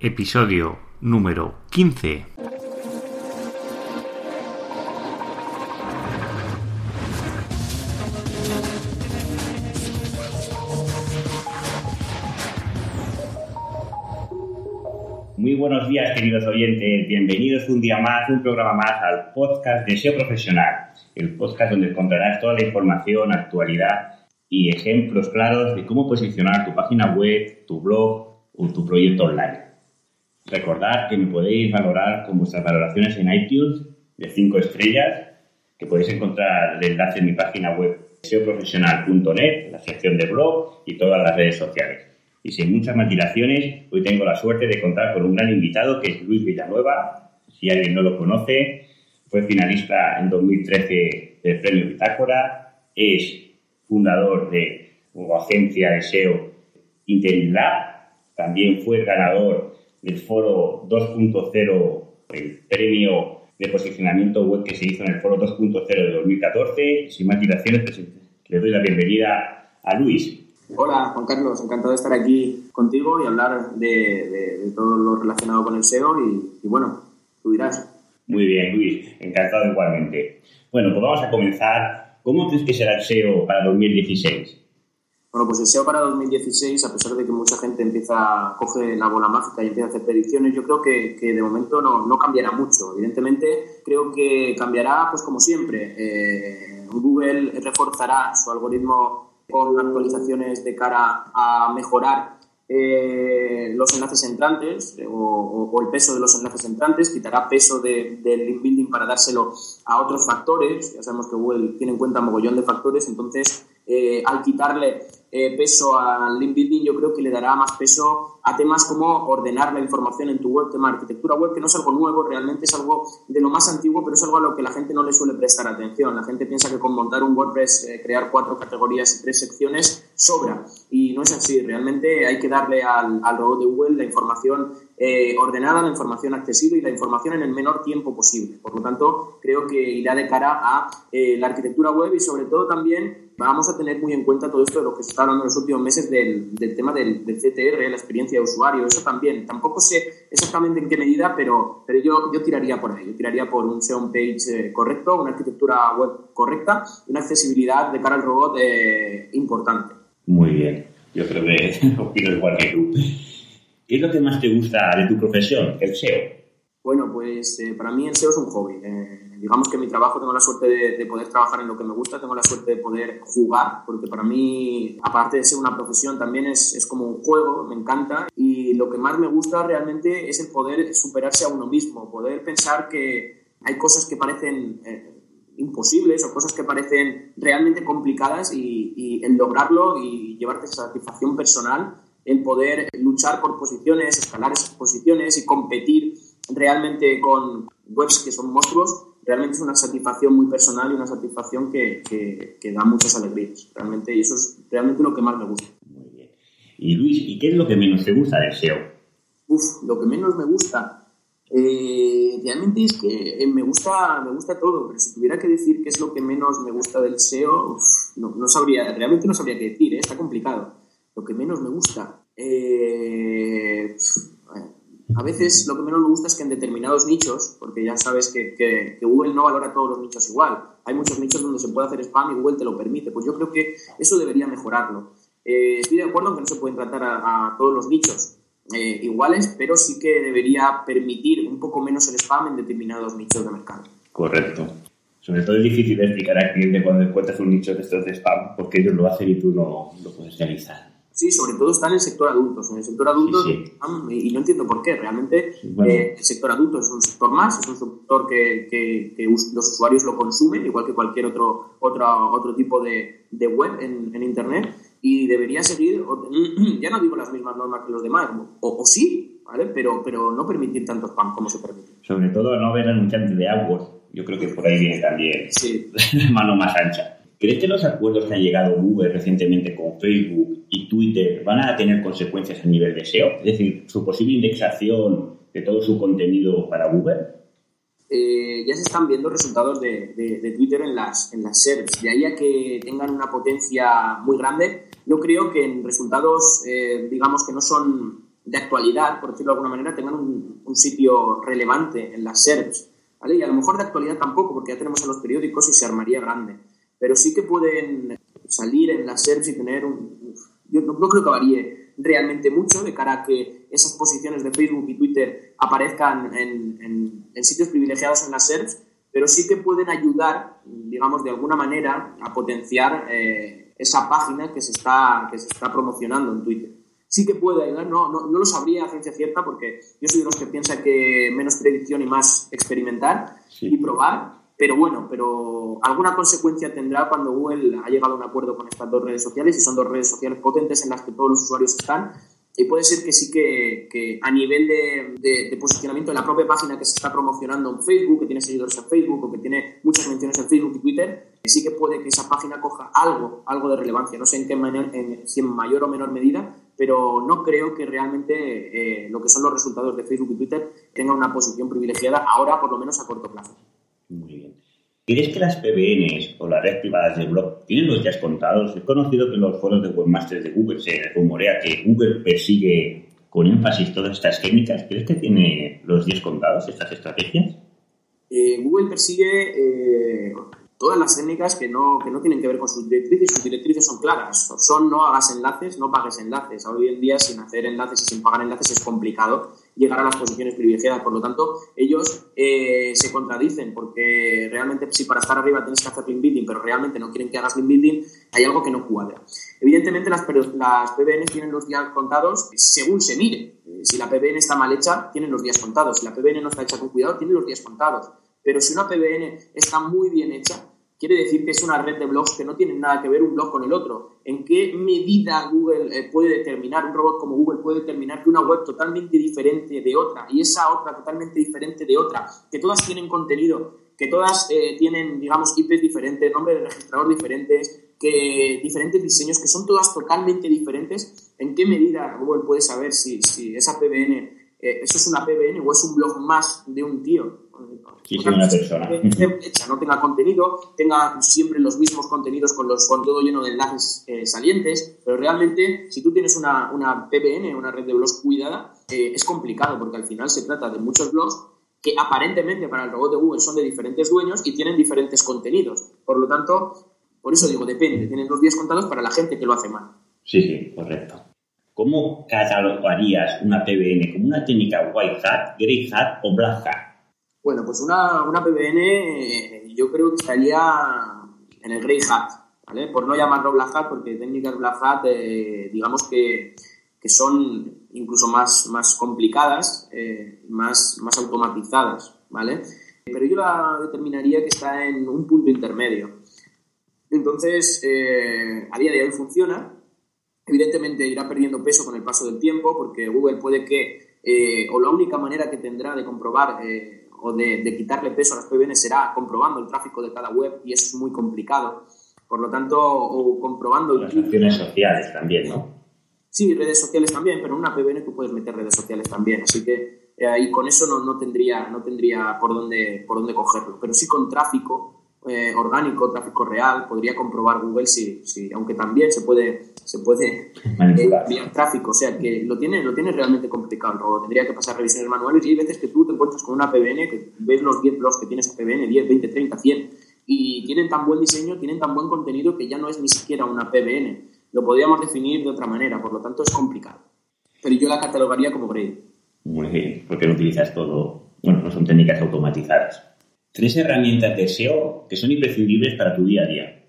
Episodio número 15. Muy buenos días, queridos oyentes. Bienvenidos un día más, un programa más al podcast de SEO Profesional, el podcast donde encontrarás toda la información, actualidad y ejemplos claros de cómo posicionar tu página web, tu blog o tu proyecto online. Recordad que me podéis valorar con vuestras valoraciones en iTunes de 5 estrellas, que podéis encontrar el enlace en mi página web seoprofesional.net, la sección de blog y todas las redes sociales. Y sin muchas más dilaciones, hoy tengo la suerte de contar con un gran invitado que es Luis Villanueva. Si alguien no lo conoce, fue finalista en 2013 del Premio Bitácora, es fundador de una agencia de SEO Interim también fue ganador del foro 2.0, el premio de posicionamiento web que se hizo en el foro 2.0 de 2014. Sin más dilaciones, pues, le doy la bienvenida a Luis. Hola, Juan Carlos, encantado de estar aquí contigo y hablar de, todo lo relacionado con el SEO y, y, bueno, tú dirás. Muy bien, Luis, encantado igualmente. Bueno, pues vamos a comenzar. ¿Cómo crees que será el SEO para 2016? Bueno, pues el SEO para 2016, a pesar de que mucha gente empieza, coge la bola mágica y empieza a hacer predicciones, yo creo que, que de momento no, no, cambiará mucho. Evidentemente, creo que cambiará, pues como siempre. Eh, Google reforzará su algoritmo con actualizaciones de cara a mejorar eh, los enlaces entrantes eh, o, el peso de los enlaces entrantes, quitará peso del link building para dárselo a otros factores. Ya sabemos que Google tiene en cuenta mogollón de factores, entonces al quitarle eh, peso al link building, yo creo que le dará más peso a temas como ordenar la información en tu web, tema arquitectura web, que no es algo nuevo, realmente es algo de lo más antiguo, pero es algo a lo que la gente no le suele prestar atención. La gente piensa que con montar un WordPress, eh, crear cuatro categorías y tres secciones, sobra. Y no es así, realmente hay que darle al, al robot de Google la información ordenada, la información accesible y la información en el menor tiempo posible. Por lo tanto, creo que irá de cara a la arquitectura web y sobre todo también vamos a tener muy en cuenta todo esto de lo que se está hablando en los últimos meses del, del tema del, del, CTR, la experiencia de usuario, eso también. Tampoco sé exactamente en qué medida, pero, pero yo, yo tiraría por ahí. Yo tiraría por un SEO page eh, correcto, una arquitectura web correcta y una accesibilidad de cara al robot eh, importante. Muy bien. Yo creo que opino igual que tú. ¿Qué es lo que más te gusta de tu profesión, el SEO? Bueno, pues eh, para mí el SEO es un hobby. Eh, digamos que mi trabajo tengo la suerte de, de, poder trabajar en lo que me gusta, tengo la suerte de poder jugar, porque para mí, aparte de ser una profesión, también es, es como un juego, me encanta. Y lo que más me gusta realmente es el poder superarse a uno mismo, poder pensar que hay cosas que parecen eh, imposibles o cosas que parecen realmente complicadas y, y el lograrlo y llevarte satisfacción personal, el poder luchar por posiciones, escalar esas posiciones y competir realmente con webs que son monstruos, realmente es una satisfacción muy personal y una satisfacción que, que, que, da muchas alegrías. Realmente, y eso es realmente lo que más me gusta. Muy bien. Y Luis, ¿y qué es lo que menos te gusta del SEO? Uf, lo que menos me gusta. Eh, realmente es que eh, me gusta, me gusta todo, pero si tuviera que decir qué es lo que menos me gusta del SEO, uf, no, no, sabría, realmente no sabría qué decir, ¿eh? está complicado. Lo que menos me gusta. Eh, a veces lo que menos me gusta es que en determinados nichos, porque ya sabes que, Google no valora todos los nichos igual, hay muchos nichos donde se puede hacer spam y Google te lo permite, pues yo creo que eso debería mejorarlo. Eh, estoy de acuerdo en que no se pueden tratar a, a todos los nichos eh, iguales, pero sí que debería permitir un poco menos el spam en determinados nichos de mercado. Correcto. Sobre todo es difícil explicar al cliente cuando encuentras un nicho de estos de spam, porque ellos lo hacen y tú no lo puedes realizar. Sí, sobre todo está en el sector adultos. En el sector adultos, sí, sí. y no entiendo por qué, realmente bueno. eh, el sector adulto es un sector más, es un sector que, que, que los usuarios lo consumen, igual que cualquier otro, otro, otro tipo de, de web en, en, Internet, y debería seguir, ya no digo las mismas normas que los demás, o, o sí, ¿vale? Pero, pero no permitir tanto spam como se permite. Sobre todo no ver anunciantes de AdWords, yo creo que por ahí viene también sí. mano más ancha. ¿Crees que los acuerdos que han llegado Google recientemente con Facebook y Twitter van a tener consecuencias a nivel de SEO? Es decir, su posible indexación de todo su contenido para Google. Eh, ya se están viendo resultados de, Twitter en las, en las SERPs. De ahí a que tengan una potencia muy grande, yo creo que en resultados, eh, digamos, que no son de actualidad, por decirlo de alguna manera, tengan un, sitio relevante en las SERPs. ¿vale? Y a lo mejor de actualidad tampoco, porque ya tenemos a los periódicos y se armaría grande. Pero sí que pueden salir en las SERPs y tener un... Yo no, creo que varíe realmente mucho de cara a que esas posiciones de Facebook y Twitter aparezcan en, en, sitios privilegiados en las SERPs, pero sí que pueden ayudar, digamos, de alguna manera a potenciar eh, esa página que se, está, que se está promocionando en Twitter. Sí que puede ayudar, no, no, no, lo sabría a ciencia cierta porque yo soy de los que piensa que menos predicción y más experimentar y probar, pero bueno, pero alguna consecuencia tendrá cuando Google ha llegado a un acuerdo con estas dos redes sociales y son dos redes sociales potentes en las que todos los usuarios están y puede ser que sí que, a nivel de, posicionamiento de la propia página que se está promocionando en Facebook, que tiene seguidores en Facebook o que tiene muchas menciones en Facebook y Twitter, sí que puede que esa página coja algo, algo de relevancia. No sé en qué manera, en, si en mayor o menor medida, pero no creo que realmente eh, lo que son los resultados de Facebook y Twitter tengan una posición privilegiada ahora, por lo menos a corto plazo. ¿Crees que las PBNs o las redes privadas de blog tienen los días contados? He conocido que en los foros de webmasters de Google se rumorea que Google persigue con énfasis todas estas técnicas. ¿Crees que tiene los días contados estas estrategias? Eh, Google persigue eh, todas las técnicas que no, que no tienen que ver con sus directrices, sus directrices son claras, son no hagas enlaces, no pagues enlaces. Hoy en día sin hacer enlaces y sin pagar enlaces es complicado llegar a las posiciones privilegiadas, por lo tanto ellos eh, se contradicen porque realmente si para estar arriba tienes que hacer link building, pero realmente no quieren que hagas link building, hay algo que no cuadra. Evidentemente las, las PBN tienen los días contados según se mire. Si la PBN está mal hecha, tienen los días contados. Si la PBN no está hecha con cuidado, tienen los días contados. Pero si una PBN está muy bien hecha, quiere decir que es una red de blogs que no tienen nada que ver un blog con el otro. ¿En qué medida Google eh, puede determinar, un robot como Google puede determinar que una web totalmente diferente de otra y esa otra totalmente diferente de otra, que todas tienen contenido, que todas eh, tienen, digamos, IPs diferentes, nombres de registrador diferentes, que diferentes diseños, que son todas totalmente diferentes? ¿En qué medida Google puede saber si, si esa PBN, eh, eso es una PBN o es un blog más de un tío? Una persona. no tenga contenido, tenga siempre los mismos contenidos con, los, con todo lleno de enlaces eh, salientes, pero realmente si tú tienes una, una PBN, una red de blogs cuidada, eh, es complicado porque al final se trata de muchos blogs que aparentemente para el robot de Google son de diferentes dueños y tienen diferentes contenidos. Por lo tanto, por eso digo, depende, tienen los días contados para la gente que lo hace mal. Sí, sí, correcto. ¿Cómo catalogarías una PBN como una técnica white hat, grey hat o black hat? Bueno, pues una, una PBN eh, yo creo que estaría en el Grey Hat, ¿vale? Por no llamarlo Black Hat, porque técnicas Black Hat, eh, digamos que, que, son incluso más, más complicadas, eh, más, más automatizadas, ¿vale? Pero yo la determinaría que está en un punto intermedio. Entonces, a día de hoy funciona. Evidentemente irá perdiendo peso con el paso del tiempo, porque Google puede que, o la única manera que tendrá de comprobar o de, quitarle peso a las PBN será comprobando el tráfico de cada web y eso es muy complicado. Por lo tanto, o comprobando... Las redes sociales también, ¿no? Sí, redes sociales también, pero en una PBN tú puedes meter redes sociales también. Así que eh, ahí con eso no, no, tendría, no tendría por dónde, por dónde cogerlo. Pero sí con tráfico eh, orgánico, tráfico real, podría comprobar Google si, si aunque también se puede, se puede enviar tráfico, o sea que lo tiene, lo tiene realmente complicado tendría que pasar revisiones manuales y hay veces que tú te encuentras con una PBN, que ves los 10 blogs que tienes a PBN, 10, 20, 30, 100, y tienen tan buen diseño, tienen tan buen contenido que ya no es ni siquiera una PBN, lo podríamos definir de otra manera, por lo tanto es complicado. Pero yo la catalogaría como grade. Muy bien, porque lo utilizas todo, bueno, no son técnicas automatizadas. Tres herramientas de SEO que son imprescindibles para tu día a día.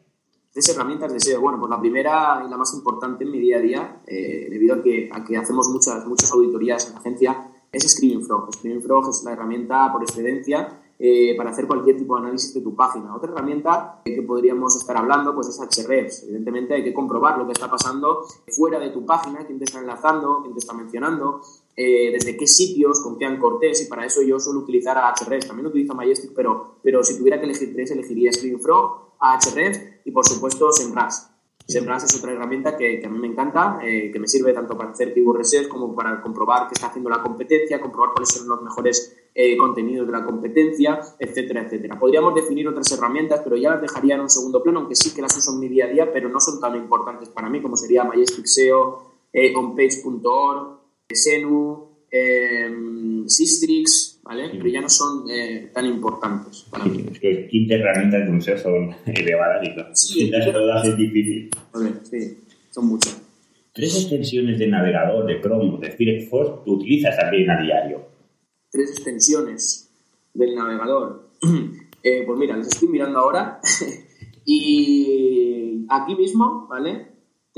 Tres herramientas de SEO. Bueno, pues la primera y la más importante en mi día a día, eh, debido a que, a hacemos muchas, muchas auditorías en la agencia, es Screaming Frog. Screaming Frog es la herramienta por excelencia eh, para hacer cualquier tipo de análisis de tu página. Otra herramienta que podríamos estar hablando pues es Ahrefs. Evidentemente hay que comprobar lo que está pasando fuera de tu página, quién te está enlazando, quién te está mencionando, eh, desde qué sitios, con qué ancortés, y para eso yo suelo utilizar a. También utilizo Majestic, pero, pero si tuviera que elegir tres, elegiría Screenfrog, Ahrefs y por supuesto SEMrush. SEMrush es otra herramienta que, a mí me encanta, eh, que me sirve tanto para hacer keyword research como para comprobar qué está haciendo la competencia, comprobar cuáles son los mejores eh, contenidos de la competencia, etcétera, etcétera. Podríamos definir otras herramientas, pero ya las dejaría en un segundo plano, aunque sí que las uso en mi día a día, pero no son tan importantes para mí como sería Majestic SEO, onpage.org, Senu, eh, Sistrix, ¿vale? Pero ya no son eh, tan importantes para mí. Es que 15 herramientas de un SEO son elevadas y claro, Sí. todas es difícil. Ver, sí, son muchas. Tres extensiones de navegador de Chrome, de Firefox, tú utilizas también a diario. Tres extensiones del navegador. Eh, pues mira, las estoy mirando ahora. y aquí mismo, ¿vale?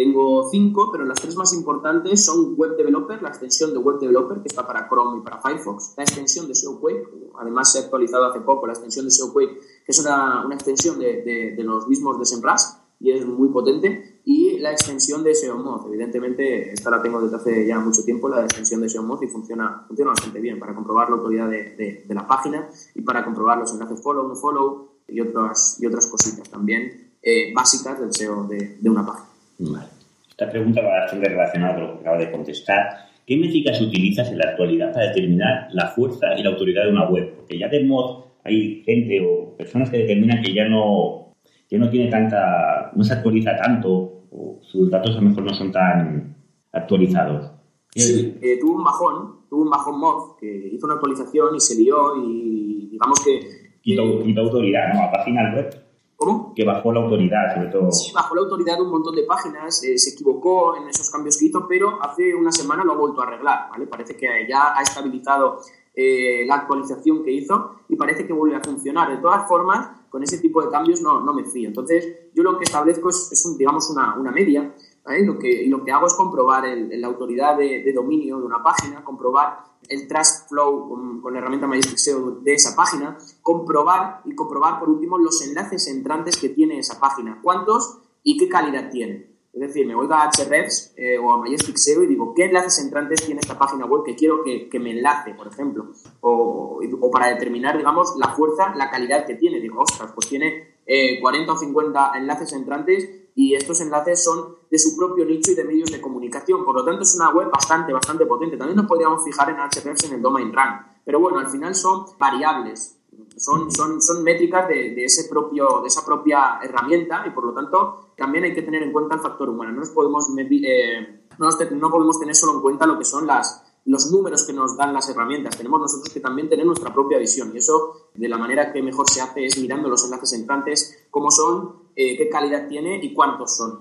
Tengo cinco, pero las tres más importantes son Web Developer, la extensión de Web Developer, que está para Chrome y para Firefox, la extensión de SEO Quake, además se ha actualizado hace poco la extensión de SEO Quake, que es una, una extensión de, de- de los mismos de SEMrush y es muy potente, y la extensión de SEO Mod, evidentemente esta la tengo desde hace ya mucho tiempo, la extensión de SEO Mod y funciona, funciona bastante bien para comprobar la autoridad de, de- la página y para comprobar los enlaces follow, no follow y otras, y otras cositas también eh, básicas del SEO de una página. Vale. Esta pregunta va bastante relacionada con lo que acabo de contestar. ¿Qué métricas utilizas en la actualidad para determinar la fuerza y la autoridad de una web? Porque ya de mod hay gente o personas que determinan que ya no, ya no tiene tanta, no se actualiza tanto o sus datos a lo mejor no son tan actualizados. Sí, eh, tuvo un bajón, tuvo un bajón mod que hizo una actualización y se lió y digamos que... Quitó, quitó autoridad, ¿no? A páginas web ¿Cómo? que bajó la autoridad, sobre todo. Sí, bajó la autoridad un montón de páginas, eh, se equivocó en esos cambios que hizo, pero hace una semana lo ha vuelto a arreglar, ¿vale? Parece que ya ha estabilizado eh, la actualización que hizo y parece que vuelve a funcionar. De todas formas, con ese tipo de cambios no, no me fío. Entonces, yo lo que establezco es, es un, digamos, una, una media, ¿vale? Lo que, lo que hago es comprobar el- la autoridad de, de dominio de una página, comprobar el trust flow con, con la herramienta Majestic SEO de esa página, comprobar y comprobar por último los enlaces entrantes que tiene esa página, cuántos y qué calidad tiene. Es decir, me voy a Ahrefs eh, o a Majestic SEO y digo, ¿qué enlaces entrantes tiene esta página web que quiero que, que me enlace, por ejemplo? O, o para determinar, digamos, la fuerza, la calidad que tiene. Digo, ostras, pues tiene eh, 40 o 50 enlaces entrantes y estos enlaces son de su propio nicho y de medios de comunicación. Por lo tanto, es una web bastante, bastante potente. También nos podríamos fijar en Ahrefs en el domain rank. Pero bueno, al final son variables. Son, son, son métricas de, de ese propio, de esa propia herramienta y por lo tanto también hay que tener en cuenta el factor humano. No, nos podemos, eh, no, nos no podemos tener solo en cuenta lo que son las, los números que nos dan las herramientas. Tenemos nosotros que también tener nuestra propia visión y eso de la manera que mejor se hace es mirando los enlaces entrantes, cómo son, eh, qué calidad tiene y cuántos son.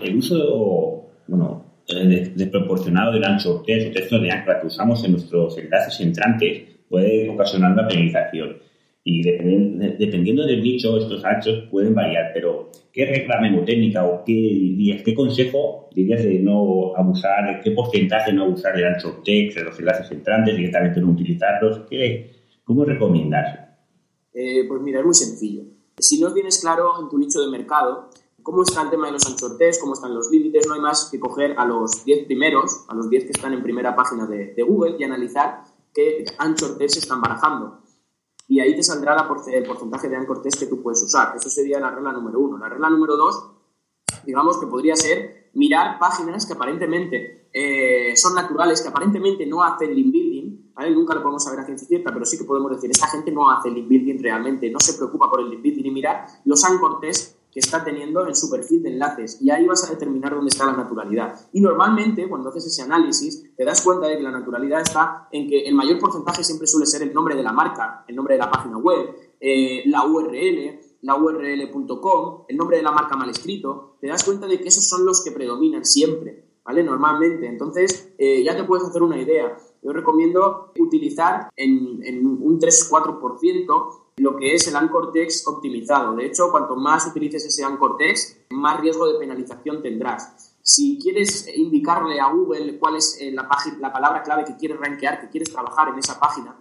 El uso, bueno, eh, de- desproporcionado del ancho o texto de ancla que usamos en nuestros enlaces entrantes puede ocasionar una penalización. Y dependiendo del nicho, estos anchos pueden variar, pero ¿qué regla mnemotécnica o qué dirías, qué consejo dirías de no abusar, qué porcentaje no abusar del ancho text, de los enlaces entrantes, directamente no utilizarlos? ¿Qué, ¿Cómo recomiendas? Eh, pues mira, es muy sencillo. Si no tienes claro en tu nicho de mercado cómo está el tema de los anchor test, cómo están los límites, no hay más que coger a los 10 primeros, a los 10 que están en primera página de, de Google y analizar qué anchor test se están barajando. Y ahí te saldrá la el porcentaje de anchor test que tú puedes usar. Eso sería la regla número uno. La regla número dos, digamos que podría ser mirar páginas que aparentemente eh, son naturales, que aparentemente no hacen link building, ¿vale? Nunca lo podemos saber a ciencia cierta, pero sí que podemos decir, esta gente no hace link building realmente, no se preocupa por el link building y mirar los anchor test que está teniendo en su perfil de enlaces y ahí vas a determinar dónde está la naturalidad. Y normalmente cuando haces ese análisis te das cuenta de que la naturalidad está en que el mayor porcentaje siempre suele ser el nombre de la marca, el nombre de la página web, eh, la URL, la url.com, el nombre de la marca mal escrito, te das cuenta de que esos son los que predominan siempre, ¿vale? Normalmente. Entonces, eh, ya te puedes hacer una idea. Yo recomiendo utilizar en, en un 3-4% lo que es el anchor text optimizado. De hecho, cuanto más utilices ese anchor text, más riesgo de penalización tendrás. Si quieres indicarle a Google cuál es eh, la, página, la palabra clave que quieres rankear, que quieres trabajar en esa página,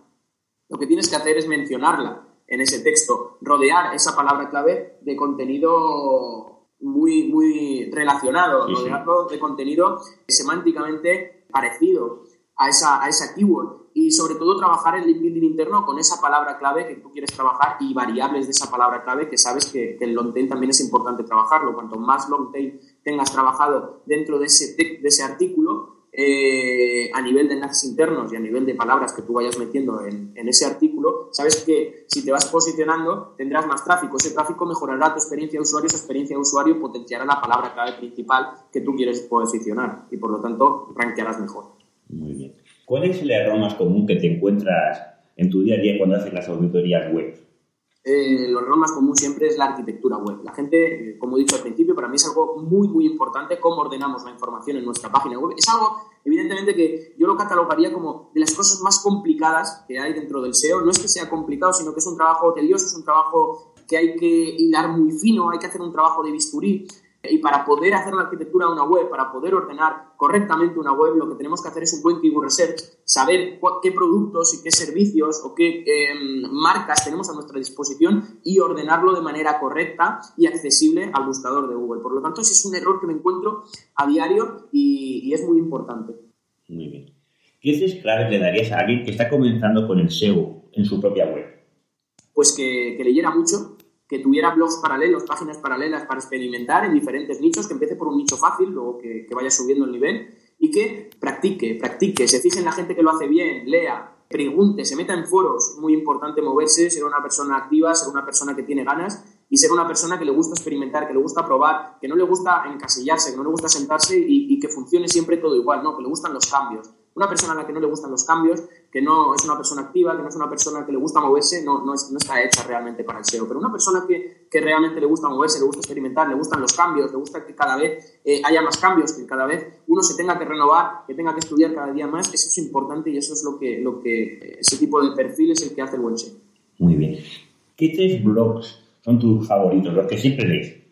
lo que tienes que hacer es mencionarla en ese texto, rodear esa palabra clave de contenido muy, muy relacionado, Sí, sí. rodearlo de contenido semánticamente parecido a esa, a esa keyword y sobre todo trabajar el link building interno con esa palabra clave que tú quieres trabajar y variables de esa palabra clave que sabes que, que el long tail también es importante trabajarlo. Cuanto más long tail tengas trabajado dentro de ese, de ese artículo, eh, a nivel de enlaces internos y a nivel de palabras que tú vayas metiendo en, en ese artículo, sabes que si te vas posicionando tendrás más tráfico. Ese tráfico mejorará tu experiencia de usuario, esa experiencia de usuario potenciará la palabra clave principal que tú quieres posicionar y por lo tanto rankearás mejor. Muy bien. ¿Cuál es el error más común que te encuentras en tu día a día cuando haces las auditorías web? Eh, el error más común siempre es la arquitectura web. La gente, eh, como he dicho al principio, para mí es algo muy, muy importante cómo ordenamos la información en nuestra página web. Es algo, evidentemente, que yo lo catalogaría como de las cosas más complicadas que hay dentro del SEO. No es que sea complicado, sino que es un trabajo tedioso, es un trabajo que hay que hilar muy fino, hay que hacer un trabajo de bisturí. Y para poder hacer la arquitectura de una web, para poder ordenar correctamente una web, lo que tenemos que hacer es un buen keyword research, saber qué productos y qué servicios o qué em, marcas tenemos a nuestra disposición y ordenarlo de manera correcta y accesible al buscador de Google. Por lo tanto, ese es un error que me encuentro a diario y, es muy importante. Muy bien. ¿Qué dices claves le darías a alguien que está comenzando con el SEO en su propia web? Pues que, que leyera mucho, que tuviera blogs paralelos, páginas paralelas para experimentar en diferentes nichos, que empiece por un nicho fácil, luego que, vaya subiendo el nivel y que practique, practique, se fije en la gente que lo hace bien, lea, pregunte, se meta en foros. Muy importante moverse, ser una persona activa, ser una persona que tiene ganas y ser una persona que le gusta experimentar, que le gusta probar, que no le gusta encasillarse, que no le gusta sentarse y, y que funcione siempre todo igual, no, que le gustan los cambios. Una persona a la que no le gustan los cambios, que no es una persona activa, que no es una persona que le gusta moverse, no, no, está hecha realmente para el SEO. Pero una persona que, realmente le gusta moverse, le gusta experimentar, le gustan los cambios, le gusta que cada vez eh, haya más cambios, que cada vez uno se tenga que renovar, que tenga que estudiar cada día más, eso es importante y eso es lo que, lo que ese tipo de perfil es el que hace el buen SEO. Muy bien. ¿Qué tres blogs son tus favoritos, los que siempre lees?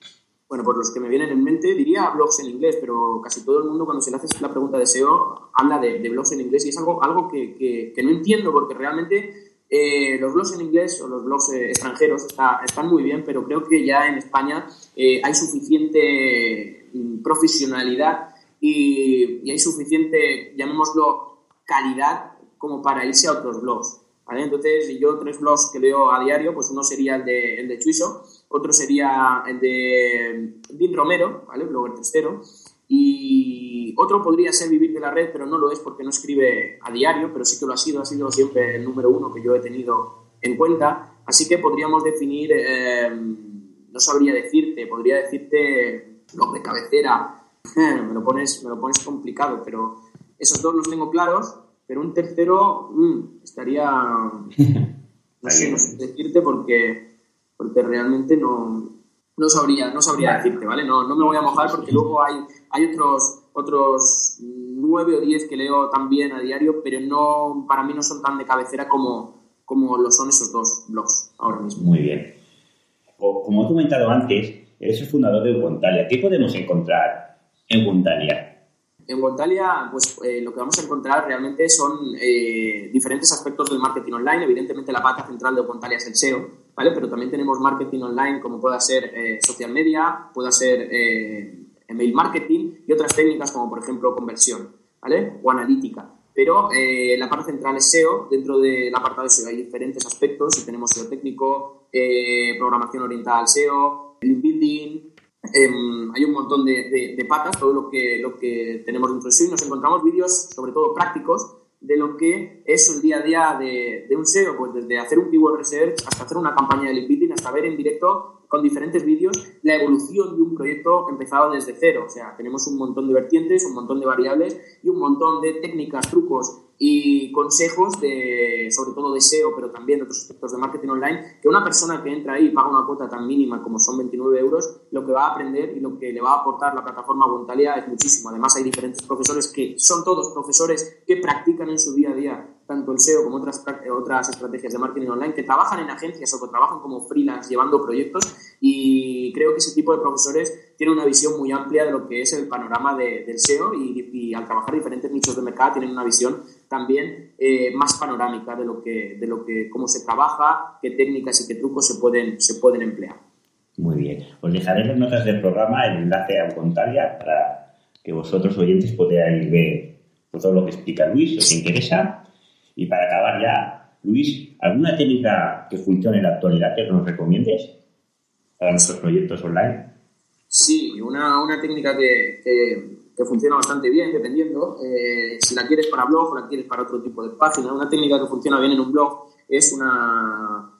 Bueno, por los que me vienen en mente, diría blogs en inglés, pero casi todo el mundo cuando se le hace la pregunta de SEO habla de, blogs en inglés y es algo, algo que, que, no entiendo porque realmente eh, los blogs en inglés o los blogs eh, extranjeros están muy bien, pero creo que ya en España eh, hay suficiente mm, profesionalidad y, y, hay suficiente, llamémoslo, calidad como para irse a otros blogs. Entonces, yo tres blogs que leo a diario, pues uno sería el de, el de Chuiso, otro sería el de Dean Romero, ¿vale? Blogger testero, y otro podría ser Vivir de la Red, pero no lo es porque no escribe a diario, pero sí que lo ha sido, ha sido siempre el número uno que yo he tenido en cuenta, así que podríamos definir, eh, no sabría decirte, podría decirte blog de cabecera, me, lo pones, me lo pones complicado, pero esos dos los tengo claros, pero un tercero mm, estaría, no sé, no sé decirte porque, porque realmente no, no sabría, no sabría decirte, ¿vale? No, no me voy a mojar porque luego hay, hay otros, otros nueve o diez que leo también a diario, pero no, para mí no son tan de cabecera como, como lo son esos dos blogs ahora mismo. Muy bien. Como he comentado antes, eres el fundador de Ubuntalia. ¿Qué podemos encontrar en Ubuntalia? En Voltalia, pues eh, lo que vamos a encontrar realmente son eh, diferentes aspectos del marketing online. Evidentemente, la pata central de Voltalia es el SEO, ¿vale? Pero también tenemos marketing online como pueda ser eh, social media, pueda ser email marketing y otras técnicas como, por ejemplo, conversión, ¿vale? O analítica. Pero la parte central es SEO. Dentro del apartado SEO hay diferentes aspectos tenemos SEO técnico, programación orientada al SEO, link building, Em, hay un montón de, patas, todo lo que, lo que tenemos dentro de sí. Nos encontramos vídeos, sobre todo prácticos, de lo que es el día a día de, un SEO, pues desde hacer un keyword research hasta hacer una campaña de link hasta ver en directo con diferentes vídeos la evolución de un proyecto empezado desde cero. O sea, tenemos un montón de vertientes, un montón de variables y un montón de técnicas, trucos y consejos de, sobre todo de SEO, pero también de otros aspectos de marketing online, que una persona que entra ahí y paga una cuota tan mínima como son 29 euros, lo que va a aprender y lo que le va a aportar la plataforma Voluntaria es muchísimo. Además, hay diferentes profesores que son todos profesores que practican en su día a día tanto el SEO como otras, otras estrategias de marketing online, que trabajan en agencias o que trabajan como freelance llevando proyectos y creo que ese tipo de profesores tienen una visión muy amplia de lo que es el panorama del SEO y, al trabajar diferentes nichos de mercado tienen una visión también eh, más panorámica de lo que, de lo que, cómo se trabaja, qué técnicas y qué trucos se pueden, se pueden emplear. Muy bien. Os dejaré en las notas del programa el enlace a Contalia para que vosotros oyentes podáis ver todo lo que explica Luis, os interesa y para acabar ya, Luis, ¿alguna técnica que funcione en la actualidad que nos recomiendes para nuestros proyectos online? Sí, una, una técnica que, que, funciona bastante bien, dependiendo. Eh, si la quieres para blog o la quieres para otro tipo de página. Una técnica que funciona bien en un blog es una,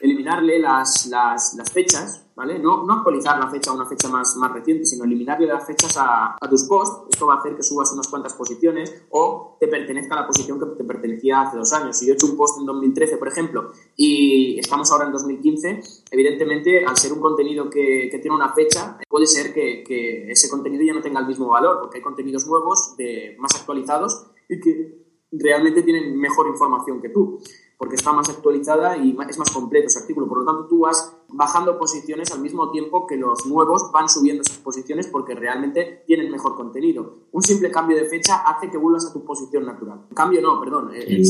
eliminarle las, las, fechas, ¿vale? No, actualizar la fecha a una fecha más, más reciente, sino eliminarle las fechas a, a, tus posts. Esto va a hacer que subas unas cuantas posiciones o te pertenezca a la posición que te pertenecía hace dos años. Si yo he hecho un post en 2013, por ejemplo, y estamos ahora en 2015, evidentemente, al ser un contenido que, que tiene una fecha, puede ser que, que, ese contenido ya no tenga el mismo valor, porque hay contenidos nuevos, más actualizados, y que realmente tienen mejor información que tú porque está más actualizada y es más completo ese artículo. Por lo tanto, tú vas bajando posiciones al mismo tiempo que los nuevos van subiendo esas posiciones porque realmente tienen mejor contenido. Un simple cambio de fecha hace que vuelvas a tu posición natural. Cambio no, perdón. Eh.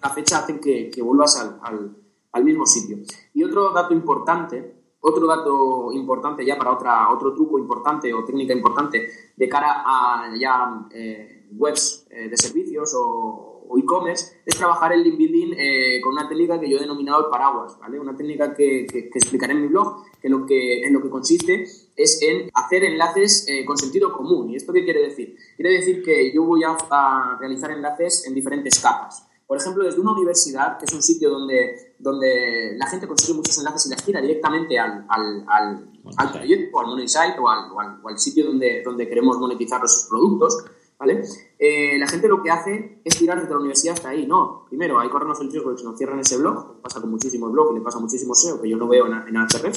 La fecha hace que, que vuelvas al, al, al, mismo sitio. Y otro dato importante, otro dato importante ya para otra, otro truco importante o técnica importante de cara a ya eh, webs eh, de servicios o o e-commerce es trabajar el link building eh, con una técnica que yo he denominado el paraguas, ¿vale? Una técnica que, que, que, explicaré en mi blog, que lo que, en lo que consiste es en hacer enlaces eh, con sentido común. ¿Y esto qué quiere decir? Quiere decir que yo voy a, a, realizar enlaces en diferentes capas. Por ejemplo, desde una universidad, que es un sitio donde, donde la gente consigue muchos enlaces y las tira directamente al, al, al, al proyecto, al monetize o al, o al, o al sitio donde, donde queremos monetizar los productos, ¿vale? Eh, la gente lo que hace es tirar desde la universidad hasta ahí. No, primero hay corrernos el riesgo de que nos cierren ese blog, pasa con muchísimos blogs y le pasa muchísimo SEO que yo no veo en, en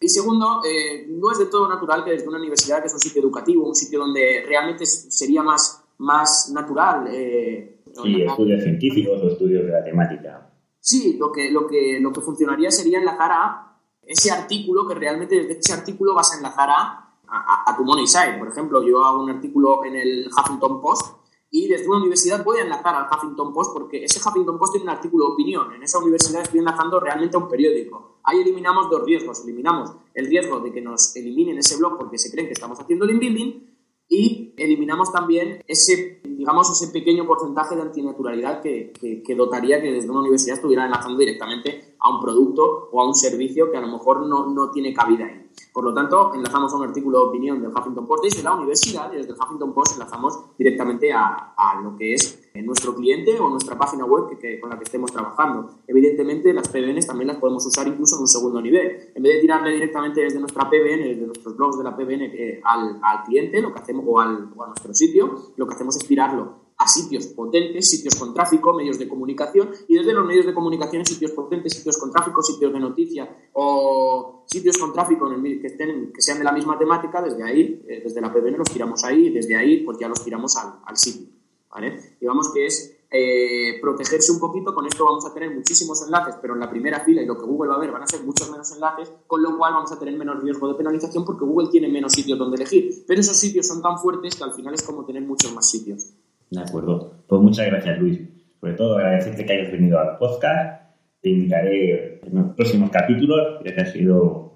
Y segundo, eh, no es de todo natural que desde una universidad, que es un sitio educativo, un sitio donde realmente sería más, más natural. Eh, sí, estudios científicos o estudios de la temática. Sí, lo que, lo, que, lo que funcionaría sería enlazar a ese artículo, que realmente desde ese artículo vas a enlazar a a, a tu money site. Por ejemplo, yo hago un artículo en el Huffington Post y desde una universidad voy a enlazar al Huffington Post porque ese Huffington Post tiene un artículo de opinión. En esa universidad estoy enlazando realmente a un periódico. Ahí eliminamos dos riesgos. Eliminamos el riesgo de que nos eliminen ese blog porque se creen que estamos haciendo link building y eliminamos también ese, digamos, ese pequeño porcentaje de antinaturalidad que, que, que, dotaría que desde una universidad estuviera enlazando directamente a un producto o a un servicio que a lo mejor no, no tiene cabida ahí. Por lo tanto, enlazamos a un artículo de opinión del Huffington Post desde la universidad y desde el Huffington Post enlazamos directamente a, a lo que es nuestro cliente o nuestra página web que, que, con la que estemos trabajando. Evidentemente, las PBNs también las podemos usar incluso en un segundo nivel. En vez de tirarle directamente desde nuestra PBN, desde nuestros blogs de la PBN eh, al, al, cliente, lo que hacemos, o, al, o a nuestro sitio, lo que hacemos es tirarlo a sitios potentes, sitios con tráfico, medios de comunicación y desde los medios de comunicación sitios potentes, sitios con tráfico, sitios de noticia o sitios con tráfico en el, que, estén, que sean de la misma temática, desde ahí, eh, desde la PBN los tiramos ahí y desde ahí pues ya los tiramos al, sitio. ¿vale? Digamos que es eh, protegerse un poquito, con esto vamos a tener muchísimos enlaces, pero en la primera fila y lo que Google va a ver van a ser muchos menos enlaces, con lo cual vamos a tener menos riesgo de penalización porque Google tiene menos sitios donde elegir. Pero esos sitios son tan fuertes que al final es como tener muchos más sitios. De acuerdo. Pues muchas gracias, Luis. Sobre todo agradecerte que hayas venido al podcast. Te invitaré en los próximos capítulos, ya que ha sido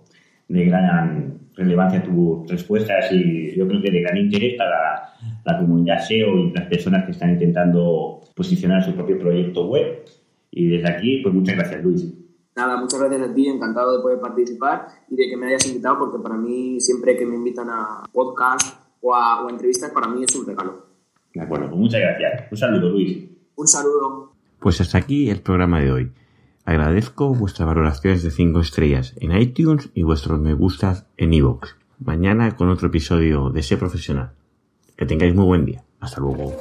de gran relevancia tus respuestas y yo creo que de gran interés para la comunidad SEO y las personas que están intentando posicionar su propio proyecto web. Y desde aquí, pues muchas gracias, Luis. Nada, muchas gracias a ti, encantado de poder participar y de que me hayas invitado, porque para mí, siempre que me invitan a podcast o a, o a entrevistas, para mí es un regalo. De acuerdo, pues muchas gracias. Un saludo, Luis. Un saludo. Pues hasta aquí el programa de hoy. Agradezco vuestras valoraciones de 5 estrellas en iTunes y vuestros me gustas en iVoox. Mañana con otro episodio de Ser Profesional. Que tengáis muy buen día. Hasta luego.